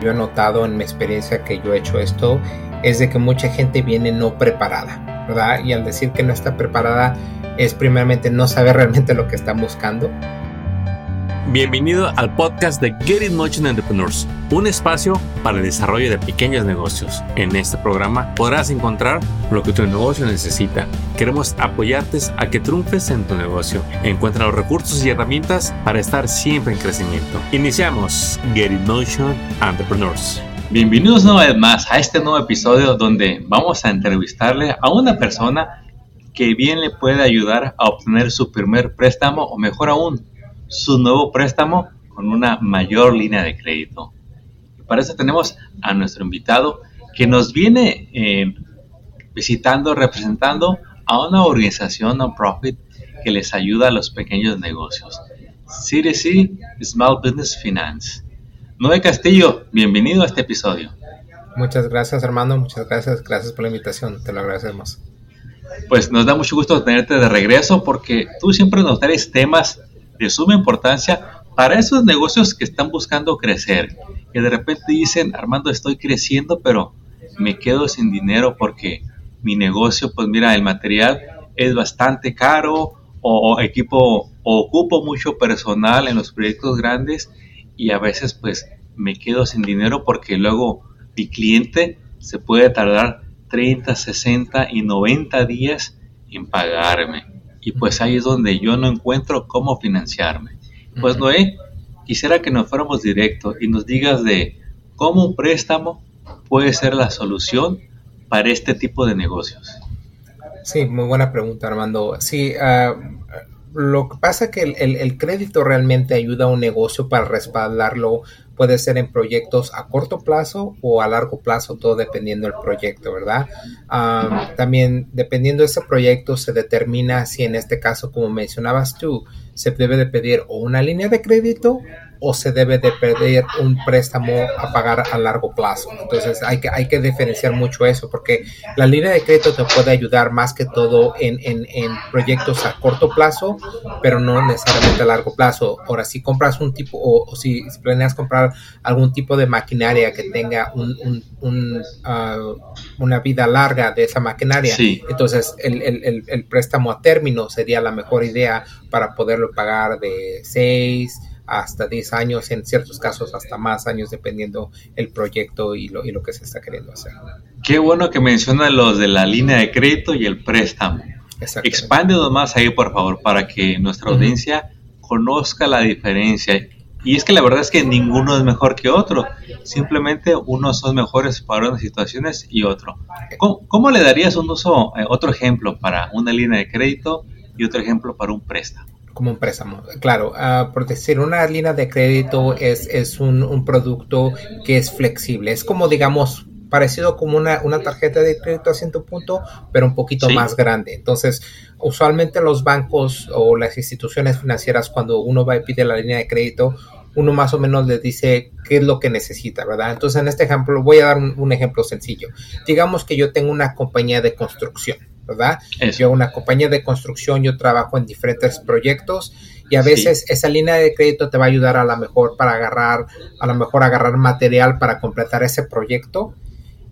Yo he notado en mi experiencia que yo he hecho esto es de que mucha gente viene no preparada, ¿verdad? Y al decir que no está preparada es primeramente no saber realmente lo que están buscando. Bienvenido al podcast de Get It Motion Entrepreneurs, un espacio para el desarrollo de pequeños negocios. En este programa podrás encontrar lo que tu negocio necesita. Queremos apoyarte a que triunfes en tu negocio. Encuentra los recursos y herramientas para estar siempre en crecimiento. Iniciamos Get It Motion Entrepreneurs. Bienvenidos una vez más a este nuevo episodio donde vamos a entrevistarle a una persona que bien le puede ayudar a obtener su primer préstamo o mejor aún, su nuevo préstamo con una mayor línea de crédito. Y para eso tenemos a nuestro invitado que nos viene eh, visitando, representando a una organización non-profit que les ayuda a los pequeños negocios. CDC Small Business Finance. Noé Castillo, bienvenido a este episodio. Muchas gracias, Armando. Muchas gracias. Gracias por la invitación. Te lo agradecemos. Pues nos da mucho gusto tenerte de regreso porque tú siempre nos traes temas de suma importancia para esos negocios que están buscando crecer, que de repente dicen, Armando, estoy creciendo, pero me quedo sin dinero porque mi negocio, pues mira, el material es bastante caro o equipo o ocupo mucho personal en los proyectos grandes y a veces pues me quedo sin dinero porque luego mi cliente se puede tardar 30, 60 y 90 días en pagarme y pues ahí es donde yo no encuentro cómo financiarme. Pues Noé, quisiera que nos fuéramos directo y nos digas de cómo un préstamo puede ser la solución para este tipo de negocios. Sí, muy buena pregunta Armando. Sí, uh, lo que pasa es que el, crédito realmente ayuda a un negocio para respaldarlo. Puede ser en proyectos a corto plazo o a largo plazo, todo dependiendo del proyecto, ¿verdad? también dependiendo de ese proyecto se determina si en este caso, como mencionabas tú, se debe de pedir o una línea de crédito o se debe de pedir un préstamo a pagar a largo plazo. Entonces hay que, hay que diferenciar mucho eso porque la línea de crédito te puede ayudar más que todo en, en, en proyectos a corto plazo, pero no necesariamente a largo plazo. Ahora, si compras un tipo o, si, planeas comprar algún tipo de maquinaria que tenga un, un, ah, una vida larga de esa maquinaria, entonces el, el, el préstamo a término sería la mejor idea para poderlo pagar de 6 hasta 10 años, en ciertos casos hasta más años, dependiendo el proyecto y lo, y lo que se está queriendo hacer. Qué bueno que mencionan los de la línea de crédito y el préstamo. Expándenos más ahí, por favor, para que nuestra audiencia conozca la diferencia. Y es que la verdad es que ninguno es mejor que otro. Simplemente unos son mejores para unas situaciones y otro. ¿Cómo, le darías un uso, eh, otro ejemplo para una línea de crédito y otro ejemplo para un préstamo? Como un préstamo. Claro, uh, por decir, una línea de crédito es, es un, un, producto que es flexible. Es como, digamos, parecido como una, una tarjeta de crédito a cierto punto, pero un poquito más grande. Entonces, usualmente los bancos o las instituciones financieras, cuando uno va y pide la línea de crédito, uno más o menos le dice qué es lo que necesita, ¿verdad? Entonces, en este ejemplo, voy a dar un, un ejemplo sencillo. Digamos que yo tengo una compañía de construcción ¿verdad? Yo una compañía de construcción, yo trabajo en diferentes proyectos y a veces esa línea de crédito te va a ayudar a lo mejor para agarrar, a lo mejor agarrar material para completar ese proyecto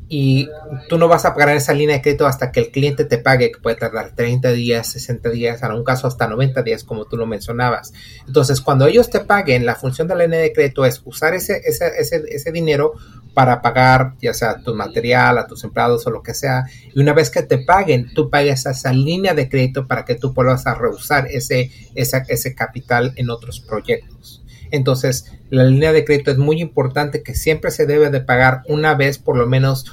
y tú no vas a pagar esa línea de crédito hasta que el cliente te pague, que puede tardar 30 días, 60 días, en un caso hasta 90 días, como tú lo mencionabas. Entonces, cuando ellos te paguen, la función de la línea de crédito es usar ese, ese, ese, ese dinero para pagar ya sea tu material, a tus empleados o lo que sea. Y una vez que te paguen, tú pagues esa línea de crédito para que tú puedas reusar ese, ese capital en otros proyectos. Entonces, la línea de crédito es muy importante que siempre se debe de pagar una vez por lo menos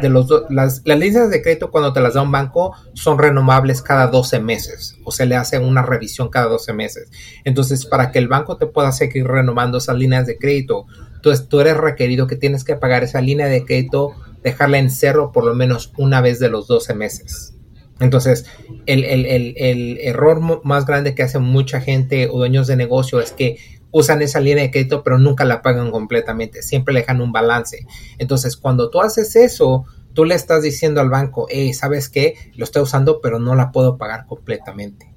de los las, las líneas de crédito cuando te las da un banco son renovables cada 12 meses o se le hace una revisión cada 12 meses. Entonces, para que el banco te pueda seguir renovando esas líneas de crédito, entonces tú eres requerido que tienes que pagar esa línea de crédito, dejarla en cero por lo menos una vez de los 12 meses. Entonces, el, el, el, el error más grande que hace mucha gente o dueños de negocio es que usan esa línea de crédito pero nunca la pagan completamente, siempre le dejan un balance. Entonces, cuando tú haces eso, tú le estás diciendo al banco, hey, ¿sabes qué? Lo estoy usando pero no la puedo pagar completamente.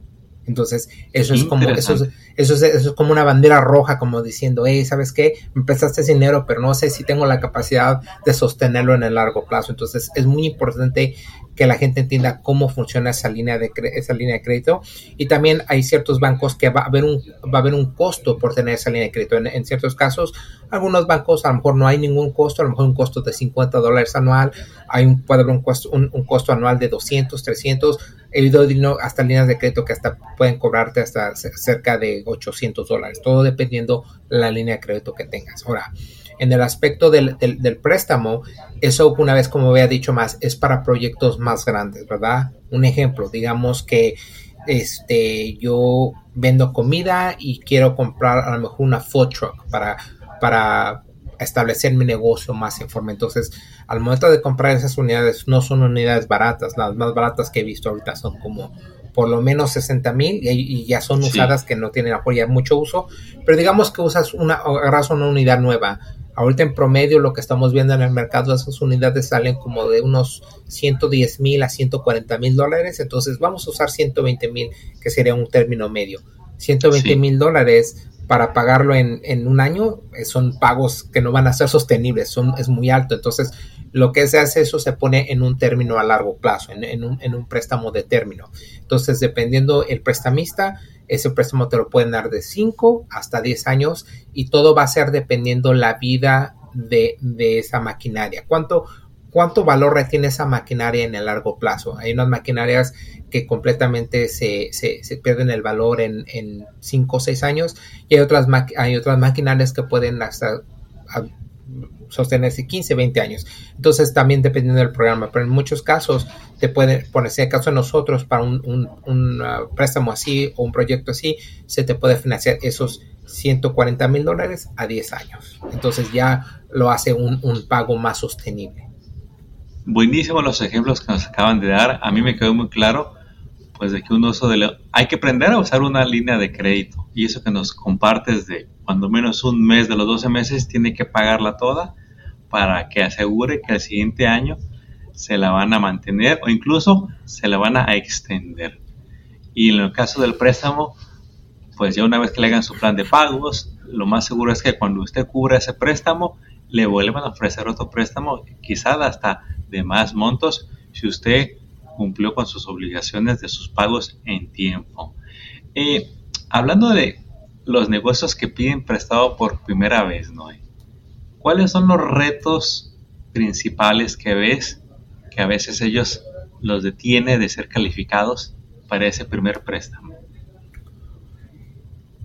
Entonces, eso es como, eso es, eso es, eso es como una bandera roja, como diciendo, hey, ¿sabes qué? Me prestaste dinero, pero no sé si tengo la capacidad de sostenerlo en el largo plazo. Entonces, es muy importante que la gente entienda cómo funciona esa línea de esa línea de crédito y también hay ciertos bancos que va a haber un va a haber un costo por tener esa línea de crédito en, ciertos casos algunos bancos a lo mejor no hay ningún costo a lo mejor un costo de 50 dólares anual hay un puede haber un costo un, costo anual de 200 300 he oído hasta líneas de crédito que hasta pueden cobrarte hasta cerca de 800 dólares todo dependiendo la línea de crédito que tengas ahora en el aspecto del, préstamo, eso una vez como había dicho más, es para proyectos más grandes, ¿verdad? Un ejemplo, digamos que este, yo vendo comida y quiero comprar a lo mejor una food truck para, para establecer mi negocio más en forma. Entonces, al momento de comprar esas unidades, no son unidades baratas. Las más baratas que he visto ahorita son como por lo menos 60 mil y, ya son usadas que no tienen apoyo mucho uso. Pero digamos que usas una, agarras una unidad nueva Ahorita en promedio lo que estamos viendo en el mercado, esas unidades salen como de unos 110 mil a 140 mil dólares. Entonces vamos a usar 120 mil, que sería un término medio. 120 mil dólares para pagarlo en, un año eh, son pagos que no van a ser sostenibles, son, es muy alto. Entonces lo que se hace eso se pone en un término a largo plazo, en, un, en un préstamo de término. Entonces dependiendo el prestamista, ese préstamo te lo pueden dar de 5 hasta 10 años y todo va a ser dependiendo la vida de, esa maquinaria. ¿Cuánto, ¿Cuánto valor retiene esa maquinaria en el largo plazo? Hay unas maquinarias que completamente se, pierden el valor en 5 o 6 años y hay otras, hay otras maquinarias que pueden hasta sostenerse 15, 20 años. Entonces también dependiendo del programa, pero en muchos casos te puede, ponerse el caso de nosotros, para un, un, uh, préstamo así o un proyecto así, se te puede financiar esos 140 mil dólares a 10 años. Entonces ya lo hace un, un pago más sostenible. Buenísimos los ejemplos que nos acaban de dar. A mí me quedó muy claro pues de que un uso de hay que aprender a usar una línea de crédito y eso que nos compartes de cuando menos un mes de los 12 meses tiene que pagarla toda para que asegure que el siguiente año se la van a mantener o incluso se la van a extender. Y en el caso del préstamo, pues ya una vez que le hagan su plan de pagos, lo más seguro es que cuando usted cubra ese préstamo, le vuelvan a ofrecer otro préstamo, quizás hasta de más montos, si usted cumplió con sus obligaciones de sus pagos en tiempo. Eh, hablando de los negocios que piden prestado por primera vez, Noé, ¿cuáles son los retos principales que ves que a veces ellos los detiene de ser calificados para ese primer préstamo?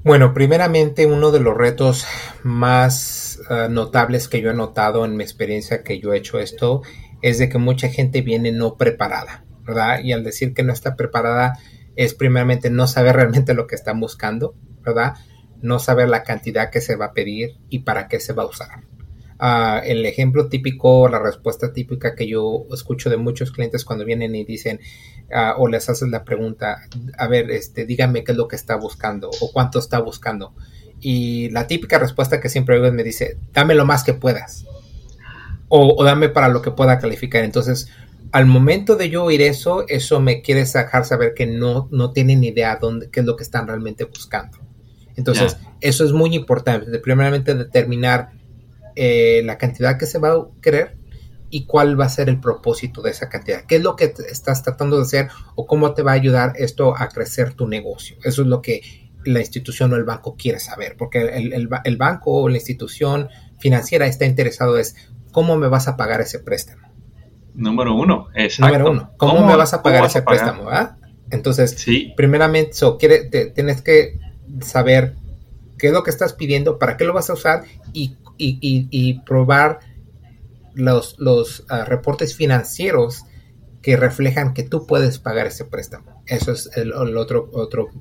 Bueno, primeramente uno de los retos más eh, notables que yo he notado en mi experiencia que yo he hecho esto es de que mucha gente viene no preparada. ¿verdad? Y al decir que no está preparada es primeramente no saber realmente lo que están buscando, ¿verdad? No saber la cantidad que se va a pedir y para qué se va a usar. Ah, el ejemplo típico, la respuesta típica que yo escucho de muchos clientes cuando vienen y dicen ah, o les haces la pregunta, a ver, este, dígame qué es lo que está buscando o cuánto está buscando. Y la típica respuesta que siempre oigo me dice, dame lo más que puedas. O, o, dame para lo que pueda calificar. Entonces, al momento de yo oír eso, eso me quiere sacar saber que no, no tienen idea dónde, qué es lo que están realmente buscando. Entonces, eso es muy importante. Primeramente, determinar eh, la cantidad que se va a querer y cuál va a ser el propósito de esa cantidad. ¿Qué es lo que estás tratando de hacer o cómo te va a ayudar esto a crecer tu negocio? Eso es lo que la institución o el banco quiere saber, porque el, el, el banco o la institución financiera está interesado es cómo me vas a pagar ese préstamo. Número uno, exacto. Número uno, ¿cómo, me vas a pagar ese préstamo? Ah? Entonces, primeramente, tienes que saber qué es lo que estás pidiendo, para qué lo vas a usar y, probar los, ah, reportes financieros que reflejan que tú puedes pagar ese préstamo. Eso es el, otro,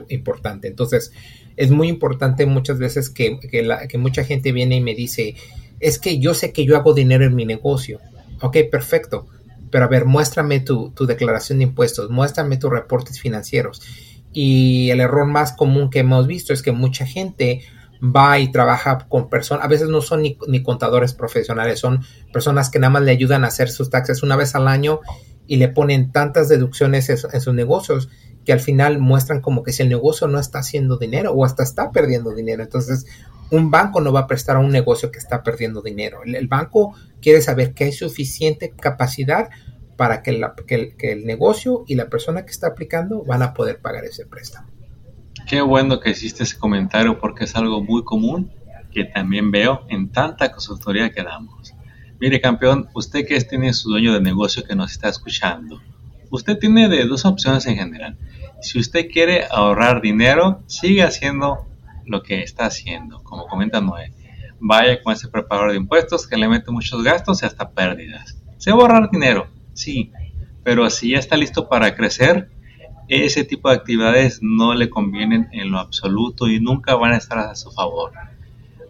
importante. Entonces, es muy importante muchas veces que, que mucha gente viene y me dice, es que yo sé que yo hago dinero en mi negocio. Ok, perfecto pero a ver, muéstrame tu, declaración de impuestos, muéstrame tus reportes financieros. Y el error más común que hemos visto es que mucha gente va y trabaja con personas, a veces no son ni, contadores profesionales, son personas que nada más le ayudan a hacer sus taxes una vez al año y le ponen tantas deducciones en, sus negocios que al final muestran como que si el negocio no está haciendo dinero o hasta está perdiendo dinero. Entonces, un banco no va a prestar a un negocio que está perdiendo dinero. El, banco quiere saber que hay suficiente capacidad para que, el, negocio y la persona que está aplicando van a poder pagar ese préstamo. Qué bueno que hiciste ese comentario porque es algo muy común que también veo en tanta consultoría que damos. Mire, campeón, usted que tiene su dueño de negocio que nos está escuchando, usted tiene de dos opciones en general. Si usted quiere ahorrar dinero, sigue haciendo lo que está haciendo, como comenta Noé. Vaya con ese preparador de impuestos que le mete muchos gastos y hasta pérdidas. Se va a ahorrar dinero, sí, pero si ya está listo para crecer, ese tipo de actividades no le convienen en lo absoluto y nunca van a estar a su favor.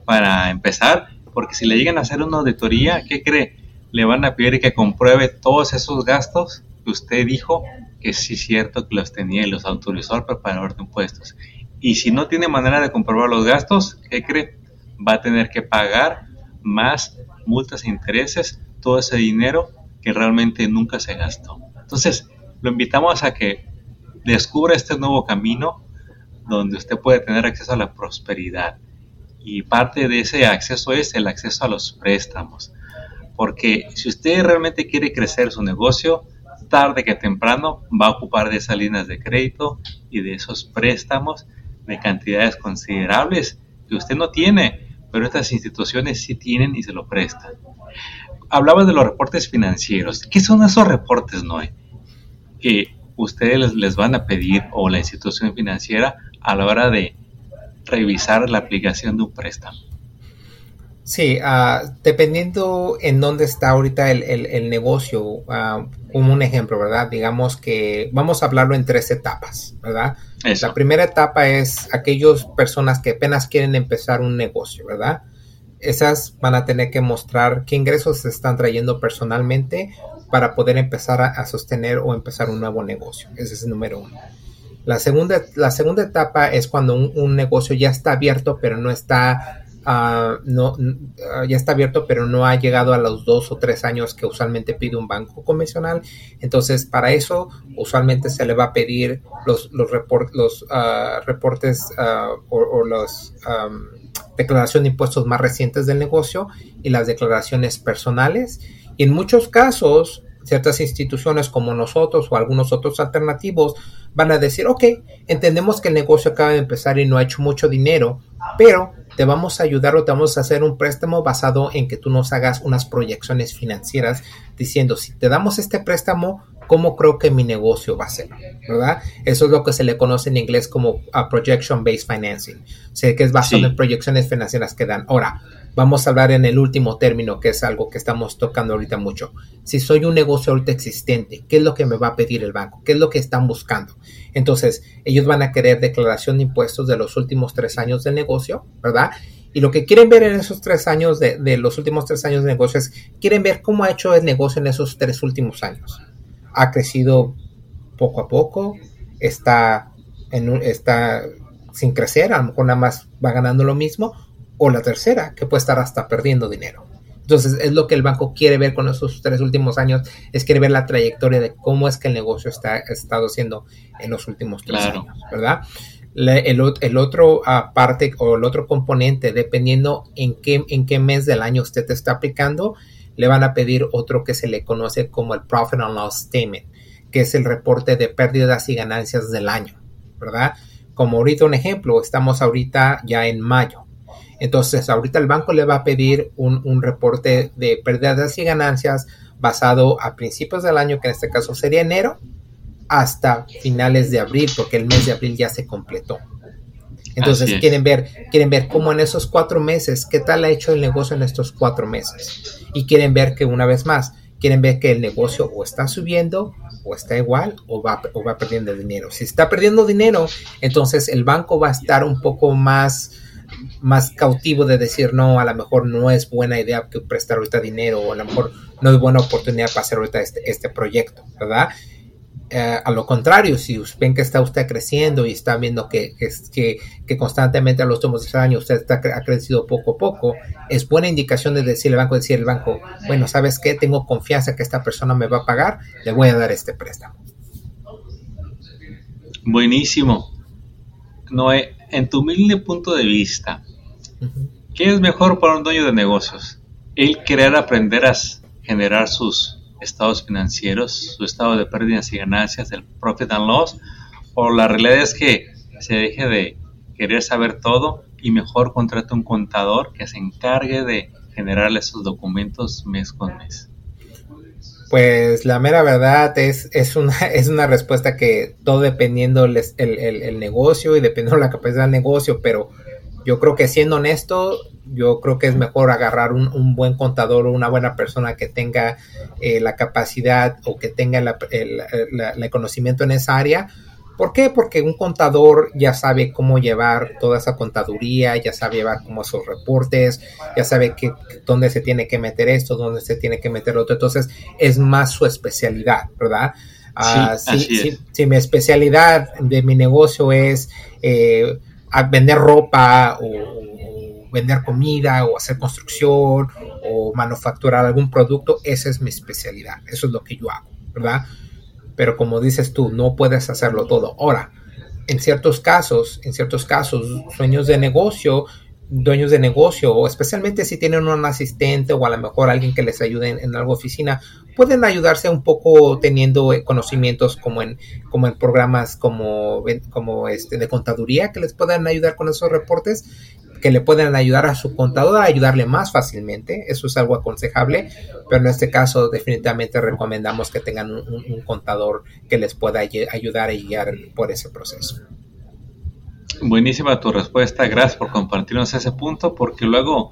Para empezar, porque si le llegan a hacer una auditoría, ¿qué cree? Le van a pedir que compruebe todos esos gastos que usted dijo que sí es cierto que los tenía y los autorizó al preparador de impuestos. Y si no tiene manera de comprobar los gastos, ¿qué cree? Va a tener que pagar más multas e intereses, todo ese dinero que realmente nunca se gastó. Entonces, lo invitamos a que descubra este nuevo camino donde usted puede tener acceso a la prosperidad y parte de ese acceso es el acceso a los préstamos. Porque si usted realmente quiere crecer su negocio, tarde que temprano va a ocupar de esas líneas de crédito y de esos préstamos de cantidades considerables que usted no tiene, pero estas instituciones sí tienen y se lo prestan. Hablaba de los reportes financieros. ¿Qué son esos reportes, Noé? Que ustedes les van a pedir o la institución financiera a la hora de revisar la aplicación de un préstamo. Sí, uh, dependiendo en dónde está ahorita el, negocio, uh, como un ejemplo, ¿verdad? Digamos que vamos a hablarlo en tres etapas, ¿verdad? La primera etapa es aquellas personas que apenas quieren empezar un negocio, ¿verdad? Esas van a tener que mostrar qué ingresos se están trayendo personalmente para poder empezar a, sostener o empezar un nuevo negocio. Ese es el número uno. La segunda, la segunda etapa es cuando un, negocio ya está abierto, pero no está, ah, no, ah, ya está abierto, pero no ha llegado a los dos o tres años que usualmente pide un banco convencional. Entonces, para eso, usualmente se le va a pedir los, los, los ah, reportes o, las declaraciones de impuestos más recientes del negocio y las declaraciones personales. Y en muchos casos, ciertas instituciones como nosotros o algunos otros alternativos van a decir, ok, entendemos que el negocio acaba de empezar y no ha hecho mucho dinero, pero te vamos a ayudar o te vamos a hacer un préstamo basado en que tú nos hagas unas proyecciones financieras diciendo, si te damos este préstamo, ¿cómo creo que mi negocio va a ser? ¿Verdad? Eso es lo que se le conoce en inglés como a projection based financing. O sea, que es basado en proyecciones financieras que dan. Ahora, Vamos a hablar en el último término, que es algo que estamos tocando ahorita mucho. Si soy un negocio ahorita existente, ¿qué es lo que me va a pedir el banco? ¿Qué es lo que están buscando? Entonces, ellos van a querer declaración de impuestos de los últimos tres años del negocio, ¿verdad? Y lo que quieren ver en esos tres años de, los últimos tres años de negocio es, quieren ver cómo ha hecho el negocio en esos tres últimos años. Ha crecido poco a poco, está, en está sin crecer, a lo mejor nada más va ganando lo mismo, o la tercera, que puede estar hasta perdiendo dinero. Entonces, es lo que el banco quiere ver con esos tres últimos años, es quiere ver la trayectoria de cómo es que el negocio está estado haciendo en los últimos tres años, ¿verdad? el, otro uh, parte o el otro componente, dependiendo en qué, en qué mes del año usted está aplicando, le van a pedir otro que se le conoce como el Profit and Loss Statement, que es el reporte de pérdidas y ganancias del año, ¿verdad? Como ahorita un ejemplo, estamos ahorita ya en mayo entonces, ahorita el banco le va a pedir un, reporte de pérdidas y ganancias basado a principios del año, que en este caso sería enero, hasta finales de abril, porque el mes de abril ya se completó. Entonces quieren ver, quieren ver cómo en esos cuatro meses, qué tal ha hecho el negocio en estos cuatro meses. Y quieren ver que una vez más, quieren ver que el negocio o está subiendo o está igual o va, o va perdiendo dinero. Si está perdiendo dinero, entonces el banco va a estar un poco más más cautivo de decir, no, a lo mejor no es buena idea que prestar ahorita dinero o a lo mejor no es buena oportunidad para hacer ahorita este, este proyecto, ¿verdad? Eh, a lo contrario, si ven que está usted creciendo y está viendo que, que, que constantemente a los últimos años usted está, ha crecido poco a poco, es buena indicación de decirle al banco, decir al banco, bueno, ¿sabes qué? Tengo confianza que esta persona me va a pagar, le voy a dar este préstamo. Buenísimo. Noé, en tu humilde punto de vista, ¿qué es mejor para un dueño de negocios? ¿El querer aprender a generar sus estados financieros, su estado de pérdidas y ganancias, el profit and loss? ¿O la realidad es que se deje de querer saber todo y mejor contrate un contador que se encargue de generarle esos documentos mes con mes? Pues la mera verdad es, es, una, es una respuesta que todo dependiendo el, el, negocio y dependiendo la capacidad del negocio, pero yo creo que siendo honesto, yo creo que es mejor agarrar un, buen contador o una buena persona que tenga eh, la capacidad o que tenga el conocimiento en esa área ¿Por qué? Porque un contador ya sabe cómo llevar toda esa contaduría, ya sabe llevar como esos reportes, ya sabe que, dónde se tiene que meter esto, dónde se tiene que meter otro. Entonces es más su especialidad, ¿verdad? Ah, si, mi especialidad de mi negocio es eh, vender ropa o, vender comida o hacer construcción o manufacturar algún producto, esa es mi especialidad. Eso es lo que yo hago, ¿verdad? pero como dices tú, no puedes hacerlo todo. Ahora, en ciertos casos, en ciertos casos, sueños de negocio, dueños de negocio, o especialmente si tienen un asistente o a lo mejor alguien que les ayude en, en algo oficina, pueden ayudarse un poco teniendo conocimientos como en, como en programas como, como este de contaduría que les puedan ayudar con esos reportes que le pueden ayudar a su contador a ayudarle más fácilmente. Eso es algo aconsejable, pero en este caso definitivamente recomendamos que tengan un, contador que les pueda ayudar y guiar por ese proceso. Buenísima tu respuesta, gracias por compartirnos ese punto, porque luego,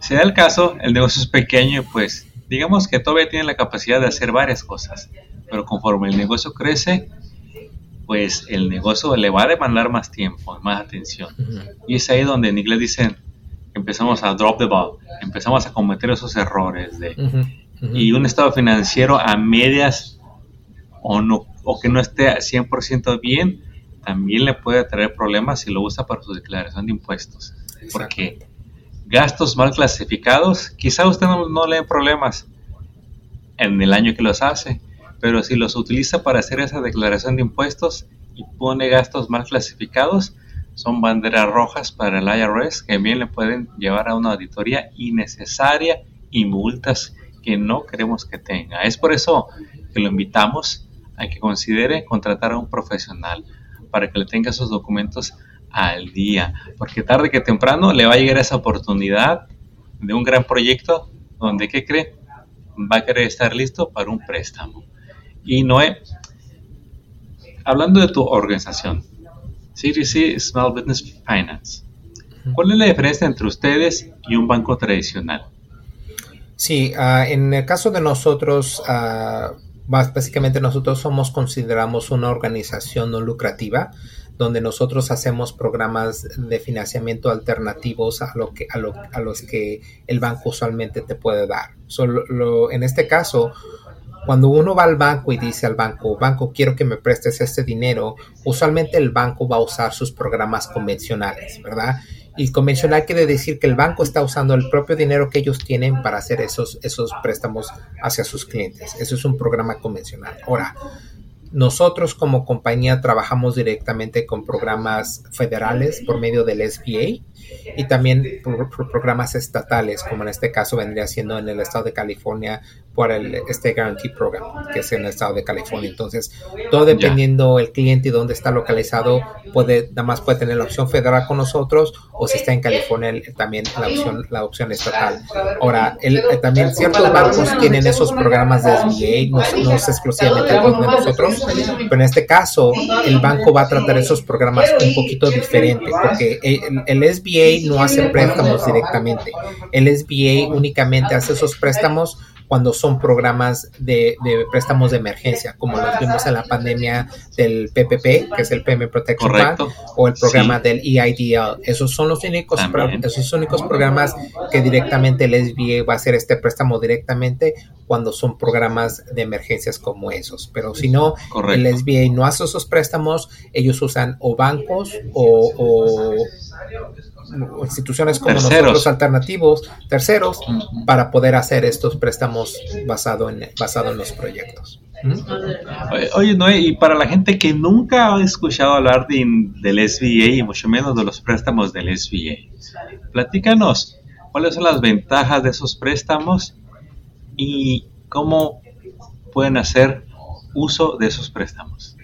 si da el caso, el negocio es pequeño pues digamos que todavía tiene la capacidad de hacer varias cosas, pero conforme el negocio crece, pues el negocio le va a demandar más tiempo, más atención. Y es ahí donde en inglés dicen, empezamos a drop the ball, empezamos a cometer esos errores de, y un estado financiero a medias o, no, o que no esté 100% bien, también le puede traer problemas si lo usa para su declaración de impuestos. Porque gastos mal clasificados, quizá usted no, no le problemas en el año que los hace, pero si los utiliza para hacer esa declaración de impuestos y pone gastos mal clasificados, son banderas rojas para el IRS que bien le pueden llevar a una auditoría innecesaria y multas que no queremos que tenga. Es por eso que lo invitamos a que considere contratar a un profesional para que le tenga esos documentos al día, porque tarde que temprano le va a llegar esa oportunidad de un gran proyecto donde, ¿qué cree? Va a querer estar listo para un préstamo. Y Noé, hablando de tu organización, CDC Small Business Finance, ¿cuál es la diferencia entre ustedes y un banco tradicional? Sí, ah, en el caso de nosotros, uh, básicamente nosotros somos, consideramos una organización no lucrativa, donde nosotros hacemos programas de financiamiento alternativos a, lo que, a, lo, a los que el banco usualmente te puede dar. Solo, en este caso, cuando uno va al banco y dice al banco, banco, quiero que me prestes este dinero, usualmente el banco va a usar sus programas convencionales, ¿verdad? Y convencional quiere decir que el banco está usando el propio dinero que ellos tienen para hacer esos, esos préstamos hacia sus clientes. Eso es un programa convencional. Ahora, nosotros como compañía trabajamos directamente con programas federales por medio del SBA y también por, programas estatales, como en este caso vendría siendo en el estado de California por el este Guarantee Program, que es en el estado de California. Entonces, todo dependiendo el cliente y dónde está localizado, puede nada más puede tener la opción federal con nosotros o si está en California también la opción la opción estatal. Ahora, el, también ciertos bancos tienen esos programas de SBA, no, es exclusivamente el de nosotros, pero en este caso el banco va a tratar esos programas un poquito diferente porque el, el SBA no hace préstamos directamente. El SBA únicamente hace esos préstamos cuando son programas de, préstamos de emergencia, como los vimos en la pandemia del PPP, que es el Payment Protection Plan, o el programa del EIDL. Esos son los únicos, esos únicos programas que directamente el SBA va a hacer este préstamo directamente cuando son programas de emergencias como esos. Pero si no, el SBA no hace esos préstamos, ellos usan o bancos o instituciones como nosotros alternativos, terceros, para poder hacer estos préstamos basado en, basado en los proyectos. Oye, Noé, y para la gente que nunca ha escuchado hablar de, del SBA y mucho menos de los préstamos del SBA, platícanos cuáles son las ventajas de esos préstamos y cómo pueden hacer uso de esos préstamos.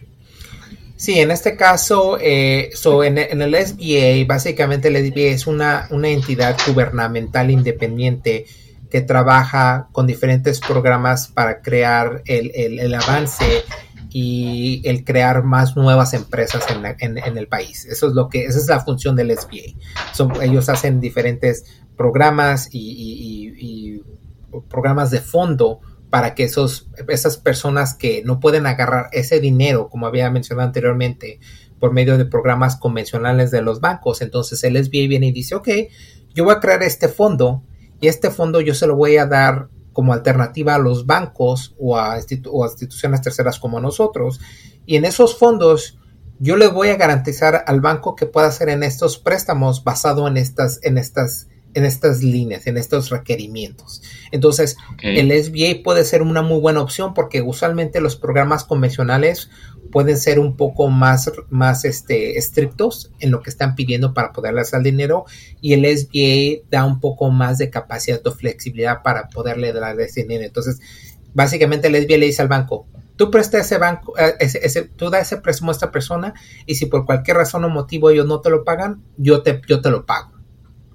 Sí, en este caso, eh, en, el SBA, básicamente el SBA es una, una entidad gubernamental independiente que trabaja con diferentes programas para crear el, avance y el crear más nuevas empresas en, el país. Eso es lo que, esa es la función del SBA. ellos hacen diferentes programas y, programas de fondo para que esos, esas personas que no pueden agarrar ese dinero, como había mencionado anteriormente, por medio de programas convencionales de los bancos. Entonces el SBA viene y dice, ok, yo voy a crear este fondo y este fondo yo se lo voy a dar como alternativa a los bancos o a, instituciones terceras como nosotros. Y en esos fondos yo le voy a garantizar al banco que pueda hacer en estos préstamos basado en estas, en estas en estas líneas, en estos requerimientos. Entonces, el SBA puede ser una muy buena opción porque usualmente los programas convencionales pueden ser un poco más, más este, estrictos en lo que están pidiendo para poderle hacer dinero y el SBA da un poco más de capacidad o flexibilidad para poderle dar ese dinero. Entonces, básicamente el SBA le dice al banco, tú presta ese banco, eh, ese, tú da ese préstamo a esta persona y si por cualquier razón o motivo ellos no te lo pagan, yo te, yo te lo pago.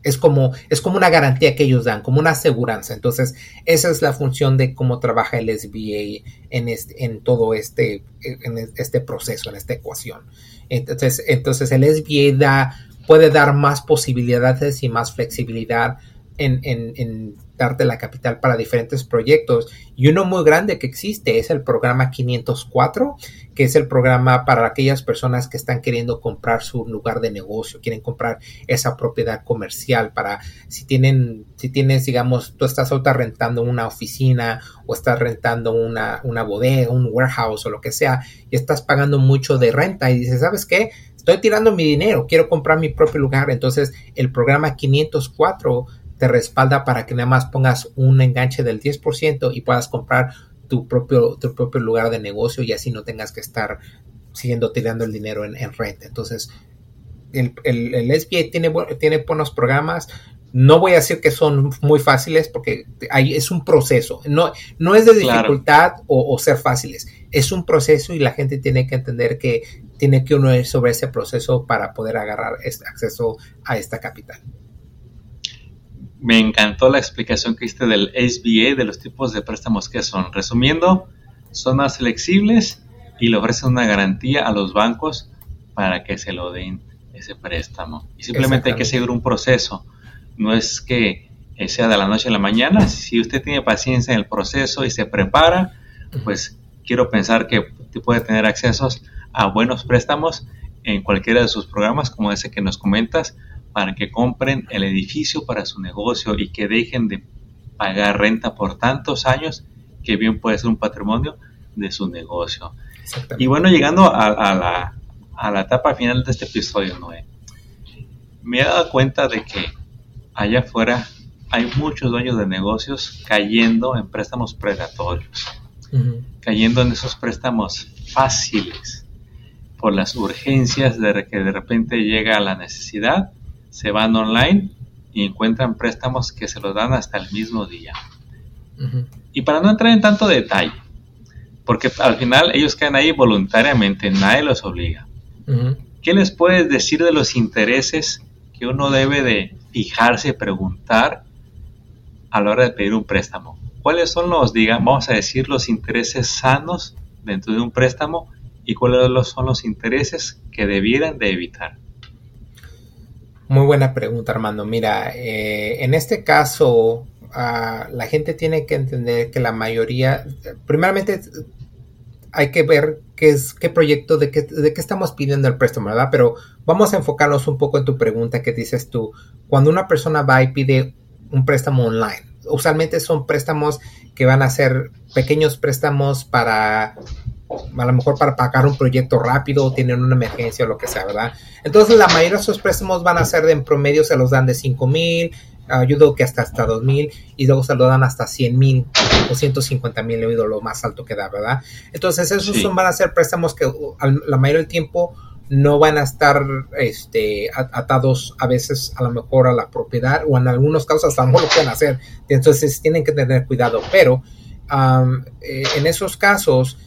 Es como, es como una garantía que ellos dan, como una aseguranza. Entonces, esa es la función de cómo trabaja el SBA en, este, en todo este, en este proceso, en esta ecuación. Entonces, entonces el SBA da, puede dar más posibilidades y más flexibilidad en, en, en, darte la capital para diferentes proyectos. Y uno muy grande que existe es el programa 504, que es el programa para aquellas personas que están queriendo comprar su lugar de negocio, quieren comprar esa propiedad comercial para si tienen, si tienes, digamos, tú estás ahorita rentando una oficina o estás rentando una, una bodega, un warehouse o lo que sea, y estás pagando mucho de renta y dices, ¿sabes qué? Estoy tirando mi dinero, quiero comprar mi propio lugar. Entonces, el programa 504 te respalda para que nada más pongas un enganche del 10% y puedas comprar tu propio, tu propio lugar de negocio y así no tengas que estar siguiendo tirando el dinero en, renta. Entonces, el, el, SBA tiene, tiene buenos programas. No voy a decir que son muy fáciles porque hay, es un proceso. No, no es de dificultad o, ser fáciles. Es un proceso y la gente tiene que entender que tiene que uno ir sobre ese proceso para poder agarrar este acceso a esta capital me encantó la explicación que hiciste del SBA, de los tipos de préstamos que son. Resumiendo, son más flexibles y le ofrecen una garantía a los bancos para que se lo den ese préstamo. Y simplemente hay que seguir un proceso. No es que sea de la noche a la mañana. Si usted tiene paciencia en el proceso y se prepara, pues quiero pensar que puede tener accesos a buenos préstamos en cualquiera de sus programas, como ese que nos comentas, para que compren el edificio para su negocio y que dejen de pagar renta por tantos años que bien puede ser un patrimonio de su negocio. Y bueno, llegando a, la, a, la, etapa final de este episodio, Noé, me he dado cuenta de que allá afuera hay muchos dueños de negocios cayendo en préstamos predatorios, cayendo en esos préstamos fáciles por las urgencias de que de repente llega la necesidad se van online y encuentran préstamos que se los dan hasta el mismo día. Y para no entrar en tanto detalle, porque al final ellos quedan ahí voluntariamente, nadie los obliga. ¿Qué les puedes decir de los intereses que uno debe de fijarse y preguntar a la hora de pedir un préstamo? ¿Cuáles son los, digamos, vamos a decir, los intereses sanos dentro de un préstamo y cuáles son los intereses que debieran de evitar? Muy buena pregunta, Armando. Mira, eh, en este caso, ah, la gente tiene que entender que la mayoría, primeramente, hay que ver qué es qué proyecto, de qué, de qué estamos pidiendo el préstamo, ¿verdad? Pero vamos a enfocarnos un poco en tu pregunta que dices tú. Cuando una persona va y pide un préstamo online, usualmente son préstamos que van a ser pequeños préstamos para a lo mejor para pagar un proyecto rápido o tienen una emergencia o lo que sea, ¿verdad? Entonces la mayoría de esos préstamos van a ser de en promedio se los dan de 5 mil, ayudo que hasta hasta 2000 y luego se lo dan hasta 100 mil o 150 mil, he oído lo más alto que da, ¿verdad? Entonces esos son, van a ser préstamos que la mayoría del tiempo no van a estar este, atados a veces a lo mejor a la propiedad o en algunos casos a lo mejor lo pueden hacer. Entonces tienen que tener cuidado, pero eh, en esos casos,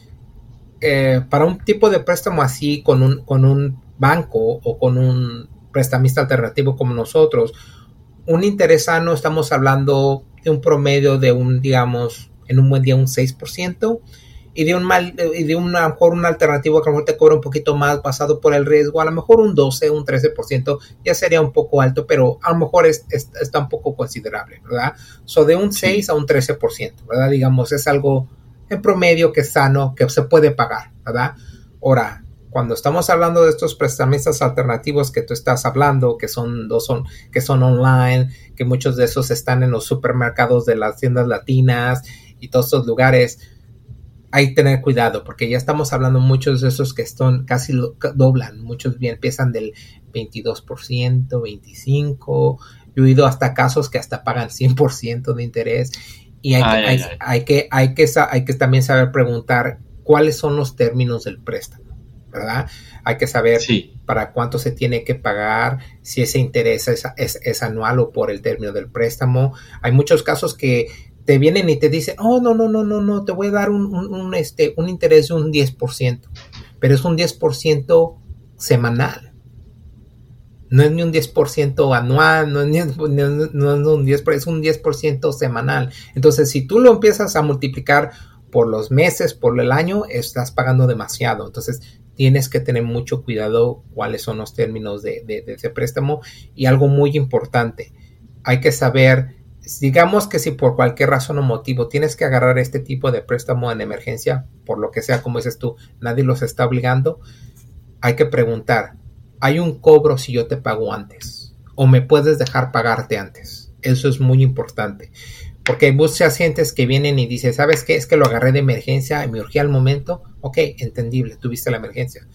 eh, para un tipo de préstamo así con un, con un banco o con un prestamista alternativo como nosotros, un interés sano estamos hablando de un promedio de un, digamos, en un buen día un 6%, y de un mal, y de una, a lo mejor un alternativo que a lo mejor te cobra un poquito más basado por el riesgo, a lo mejor un 12, un 13% ya sería un poco alto, pero a lo mejor es, está un poco considerable, ¿verdad? So de un 6 a un 13%, ¿verdad? Digamos, es algo en promedio que es sano, que se puede pagar, ¿verdad? Ahora, cuando estamos hablando de estos prestamistas alternativos que tú estás hablando, que son, dos son, que son online, que muchos de esos están en los supermercados de las tiendas latinas y todos estos lugares, hay que tener cuidado porque ya estamos hablando muchos de esos que están casi doblan, muchos bien empiezan del 22%, 25%, yo he oído hasta casos que hasta pagan 100% de interés y hay, hay, que, hay, que, hay que también saber preguntar cuáles son los términos del préstamo, ¿verdad? Hay que saber para cuánto se tiene que pagar, si ese interés es, es anual o por el término del préstamo. Hay muchos casos que te vienen y te dicen, oh, no, no, no, no, no, te voy a dar un, este, un interés de un 10%, pero es un 10% semanal. No es ni un 10% anual, no es, ni, un 10%, es un 10% semanal. Entonces, si tú lo empiezas a multiplicar por los meses, por el año, estás pagando demasiado. Entonces, tienes que tener mucho cuidado cuáles son los términos de, de ese préstamo. Y algo muy importante, hay que saber digamos que si por cualquier razón o motivo tienes que agarrar este tipo de préstamo en emergencia, por lo que sea, como dices tú, nadie los está obligando, hay que preguntar, ¿hay un cobro si yo te pago antes? ¿O me puedes dejar pagarte antes? Eso es muy importante. Porque hay muchas gentes que vienen y dicen, ¿sabes qué? Es que lo agarré de emergencia y me urgía al momento. Ok, entendible, tuviste la emergencia.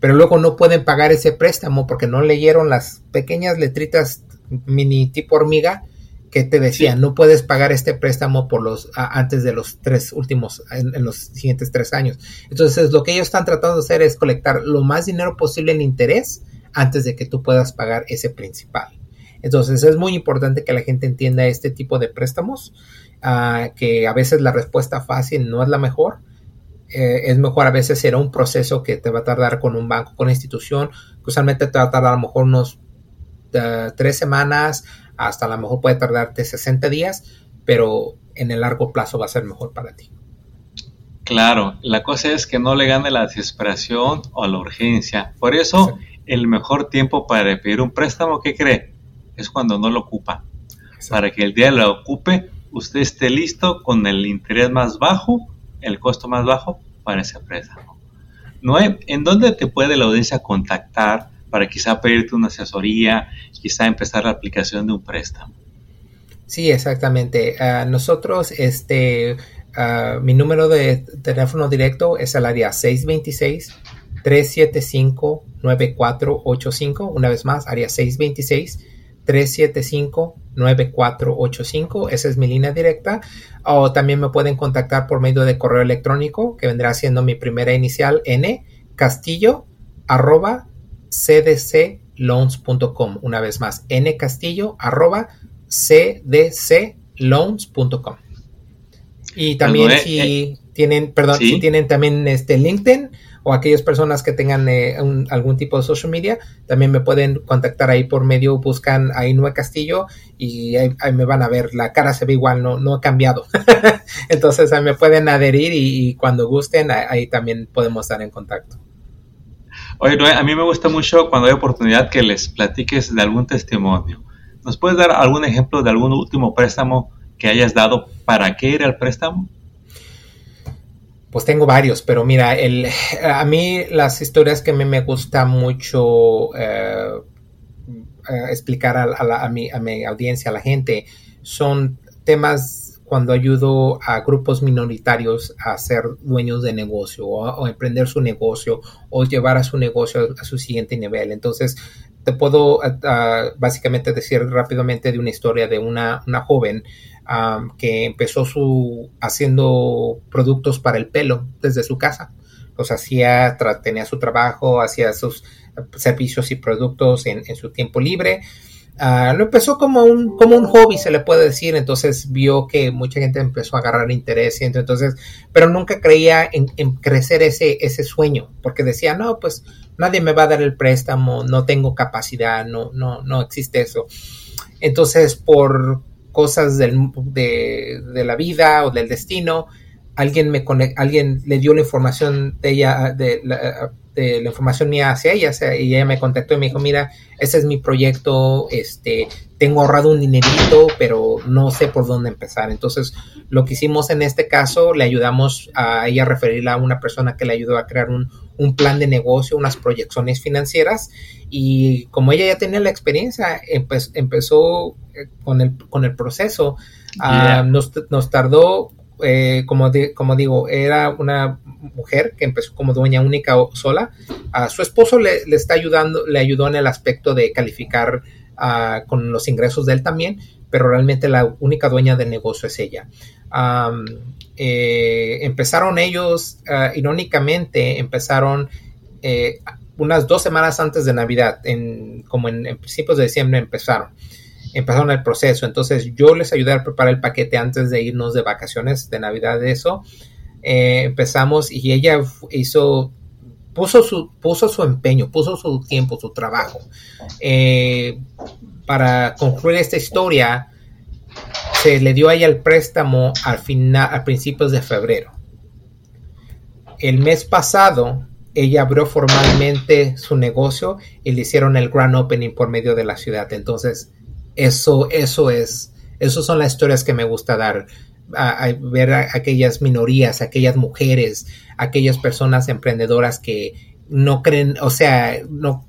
Pero luego no pueden pagar ese préstamo porque no leyeron las pequeñas letritas mini tipo hormiga que te decía, no puedes pagar este préstamo por los antes de los tres últimos, en, los siguientes tres años. Entonces, lo que ellos están tratando de hacer es colectar lo más dinero posible en interés antes de que tú puedas pagar ese principal. Entonces, es muy importante que la gente entienda este tipo de préstamos, ah, que a veces la respuesta fácil no es la mejor. Eh, es mejor a veces será un proceso que te va a tardar con un banco, con una institución, que usualmente te va a tardar a lo mejor unos ah, tres semanas hasta a lo mejor puede tardarte 60 días, pero en el largo plazo va a ser mejor para ti. Claro, la cosa es que no le gane la desesperación o la urgencia. Por eso, el mejor tiempo para pedir un préstamo, ¿qué cree? Es cuando no lo ocupa. Para que el día lo ocupe, usted esté listo con el interés más bajo, el costo más bajo para ese préstamo. ¿No hay, ¿En dónde te puede la audiencia contactar para quizá pedirte una asesoría, quizá empezar la aplicación de un préstamo. Sí, exactamente. Ah, nosotros, este, ah, mi número de teléfono directo es el área 626 375 9485. Una vez más, área 626 375 9485. Esa es mi línea directa. O también me pueden contactar por medio de correo electrónico, que vendrá siendo mi primera inicial n castillo arroba cdcloans.com. Una vez más, ncastillo arroba cdcloans.com. Y también si eh, tienen, perdón, si tienen también este LinkedIn o aquellas personas que tengan eh, algún tipo de social media, también me pueden contactar ahí por medio, buscan ahí Nue Castillo y ahí, me van a ver, la cara se ve igual, no, no ha cambiado. Entonces ahí me pueden adherir y, y cuando gusten ahí también podemos estar en contacto. Oye, a mí me gusta mucho cuando hay oportunidad que les platiques de algún testimonio. ¿Nos puedes dar algún ejemplo de algún último préstamo que hayas dado? ¿Para qué era el préstamo? Pues tengo varios, pero mira, el, a mí las historias que a mí me gusta mucho eh, eh, explicar a, mi, a mi audiencia, a la gente, son temas cuando ayudo a grupos minoritarios a ser dueños de negocio o, emprender su negocio o llevar a su negocio a, su siguiente nivel. Entonces, te puedo básicamente decir rápidamente de una historia de una, una joven que empezó su haciendo productos para el pelo desde su casa. Los hacía, tenía su trabajo, hacía sus servicios y productos en, en su tiempo libre Ah, lo empezó como un, como un hobby, se le puede decir, entonces vio que mucha gente empezó a agarrar interés, y entonces, pero nunca creía en, crecer ese, ese sueño, porque decía, no, pues nadie me va a dar el préstamo, no tengo capacidad, no, no, no existe eso. Entonces, por cosas del, de, de la vida o del destino, alguien me alguien le dio la información de ella, de la, de la información mía hacia ella, y ella me contactó y me dijo, mira, ese es mi proyecto, este, tengo ahorrado un dinerito, pero no sé por dónde empezar. Entonces, lo que hicimos en este caso, le ayudamos a ella a referirla a una persona que le ayudó a crear un, un plan de negocio, unas proyecciones financieras, y como ella ya tenía la experiencia, empezó eh, con el, con el proceso. Ah, nos, nos tardó eh, como, digo, era una mujer que empezó como dueña única o sola. a su esposo le, está ayudando, le ayudó en el aspecto de calificar con los ingresos de él también, pero realmente la única dueña del negocio es ella. Eh, empezaron ellos, ah, irónicamente, empezaron eh, unas dos semanas antes de Navidad, en, como en principios de diciembre empezaron empezaron el proceso. Entonces yo les ayudé a preparar el paquete antes de irnos de vacaciones de Navidad de eso. Eh, empezamos y ella hizo, puso su, puso su empeño, puso su tiempo, su trabajo. Eh, para concluir esta historia, se le dio a ella el préstamo al final, a principios de febrero. El mes pasado, ella abrió formalmente su negocio y le hicieron el grand opening por medio de la ciudad. Entonces, eso, eso es, eso son las historias que me gusta dar. A, ver a aquellas minorías, aquellas mujeres, aquellas personas emprendedoras que no creen, o sea, no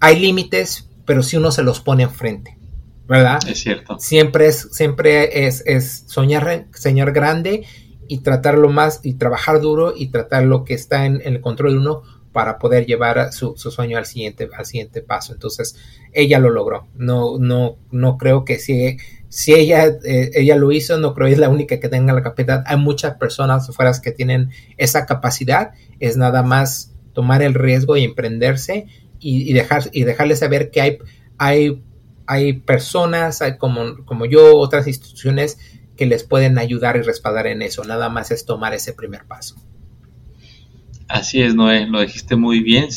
hay límites, pero si uno se los pone enfrente, ¿verdad? Es cierto. Siempre es, siempre es, es soñar, soñar grande y tratarlo más y trabajar duro y tratar lo que está en, en el control de uno para poder llevar su, sueño al siguiente, al siguiente paso. Entonces, ella lo logró. No, no, no creo que si, si ella, eh, ella lo hizo, no creo que es la única que tenga la capacidad. Hay muchas personas afuera que tienen esa capacidad. Es nada más tomar el riesgo y emprenderse y, dejar, y dejarles saber que hay, hay, hay personas como, como yo, otras instituciones que les pueden ayudar y respaldar en eso. Nada más es tomar ese primer paso. Así es, Noé, lo dijiste muy bien.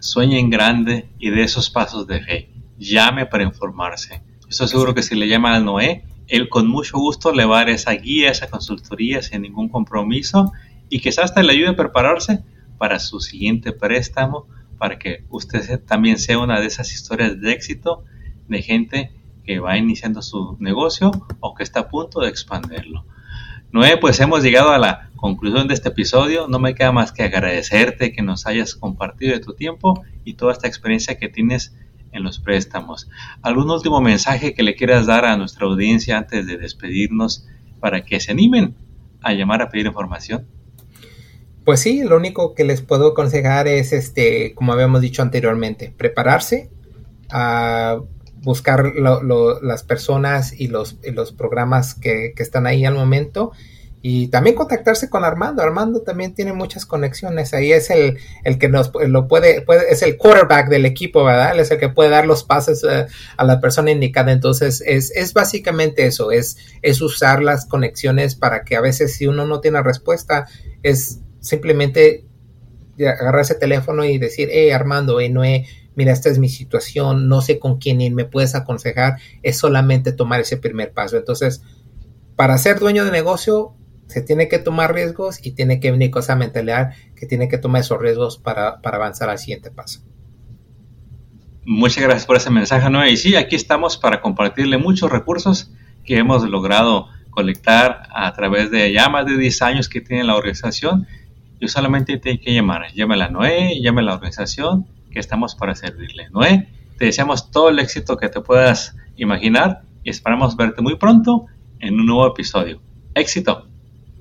Sueña en grande y de esos pasos de fe. Llame para informarse. Estoy seguro que si le llama a Noé, él con mucho gusto le va a dar esa guía, esa consultoría sin ningún compromiso y quizás hasta le ayude a prepararse para su siguiente préstamo, para que usted también sea una de esas historias de éxito de gente que va iniciando su negocio o que está a punto de expandirlo. Noé, pues hemos llegado a la conclusión de este episodio. No me queda más que agradecerte que nos hayas compartido de tu tiempo y toda esta experiencia que tienes en los préstamos. ¿Algún último mensaje que le quieras dar a nuestra audiencia antes de despedirnos para que se animen a llamar a pedir información? Pues sí, lo único que les puedo aconsejar es, este, como habíamos dicho anteriormente, prepararse, a buscar las personas y los, los programas que, están ahí al momento y también contactarse con Armando. Armando también tiene muchas conexiones. Ahí es el, el que nos lo puede, puede, es el quarterback del equipo, ¿verdad? es el que puede dar los pases eh, a la persona indicada. Entonces, es, es básicamente eso, es, es usar las conexiones para que a veces si uno no tiene respuesta, es simplemente agarrar ese teléfono y decir, hey Armando, hey Noé, mira, esta es mi situación, no sé con quién ir, me puedes aconsejar, es solamente tomar ese primer paso. Entonces, para ser dueño de negocio, se tiene que tomar riesgos y tiene que venir con esa mentalidad que tiene que tomar esos riesgos para, avanzar al siguiente paso. Muchas gracias por ese mensaje, Noé. Y sí, aquí estamos para compartirle muchos recursos que hemos logrado colectar a través de ya más de 10 años que tiene la organización. Yo solamente tengo que llamar. Llámela a Noé, llámela a la organización que estamos para servirle. Noé, te deseamos todo el éxito que te puedas imaginar y esperamos verte muy pronto en un nuevo episodio. Éxito.